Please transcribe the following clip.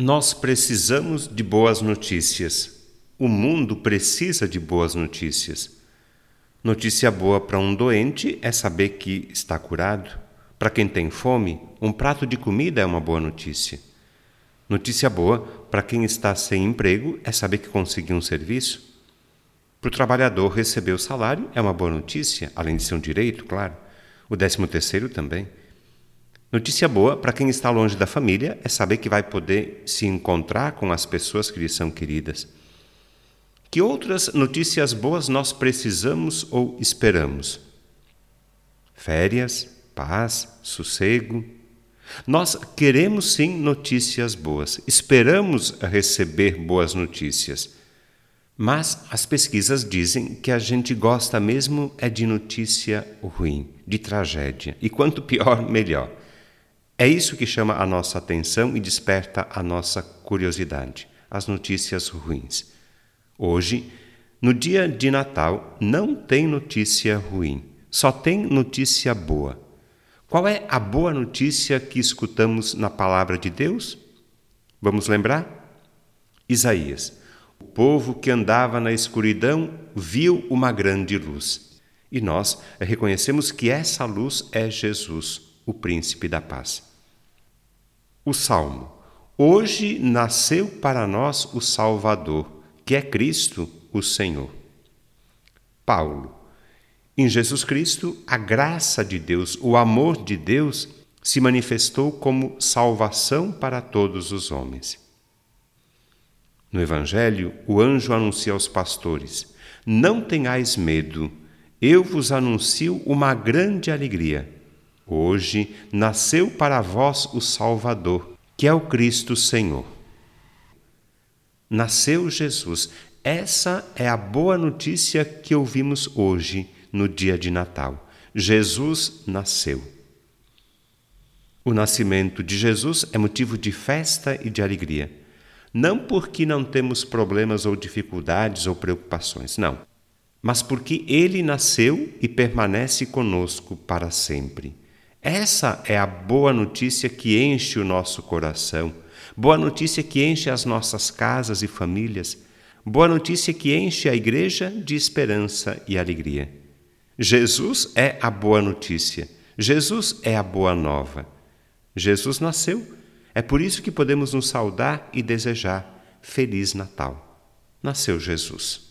Nós precisamos de boas notícias. O mundo precisa de boas notícias. Notícia boa para um doente é saber que está curado. Para quem tem fome, um prato de comida é uma boa notícia. Notícia boa para quem está sem emprego é saber que conseguiu um serviço. Para o trabalhador receber o salário é uma boa notícia, além de ser um direito, claro. O décimo terceiro também. Notícia boa para quem está longe da família é saber que vai poder se encontrar com as pessoas que lhe são queridas. Que outras notícias boas nós precisamos ou esperamos? Férias, paz, sossego. Nós queremos sim notícias boas, esperamos receber boas notícias. Mas as pesquisas dizem que a gente gosta mesmo é de notícia ruim, de tragédia. E quanto pior, melhor. É isso que chama a nossa atenção e desperta a nossa curiosidade, as notícias ruins. Hoje, no dia de Natal, não tem notícia ruim, só tem notícia boa. Qual é a boa notícia que escutamos na palavra de Deus? Vamos lembrar? Isaías. O povo que andava na escuridão viu uma grande luz. E nós reconhecemos que essa luz é Jesus, o príncipe da paz. O Salmo. Hoje nasceu para nós o Salvador, que é Cristo, o Senhor. Paulo. Em Jesus Cristo, a graça de Deus, o amor de Deus se manifestou como salvação para todos os homens. No Evangelho, o anjo anuncia aos pastores: Não tenhais medo, eu vos anuncio uma grande alegria Hoje nasceu para vós o Salvador, que é o Cristo Senhor. Nasceu Jesus. Essa é a boa notícia que ouvimos hoje, no dia de Natal. Jesus nasceu. O nascimento de Jesus é motivo de festa e de alegria. Não porque não temos problemas ou dificuldades ou preocupações, não, mas porque ele nasceu e permanece conosco para sempre. Essa é a boa notícia que enche o nosso coração, boa notícia que enche as nossas casas e famílias, boa notícia que enche a igreja de esperança e alegria. Jesus é a boa notícia, Jesus é a boa nova. Jesus nasceu, é por isso que podemos nos saudar e desejar Feliz Natal. Nasceu Jesus.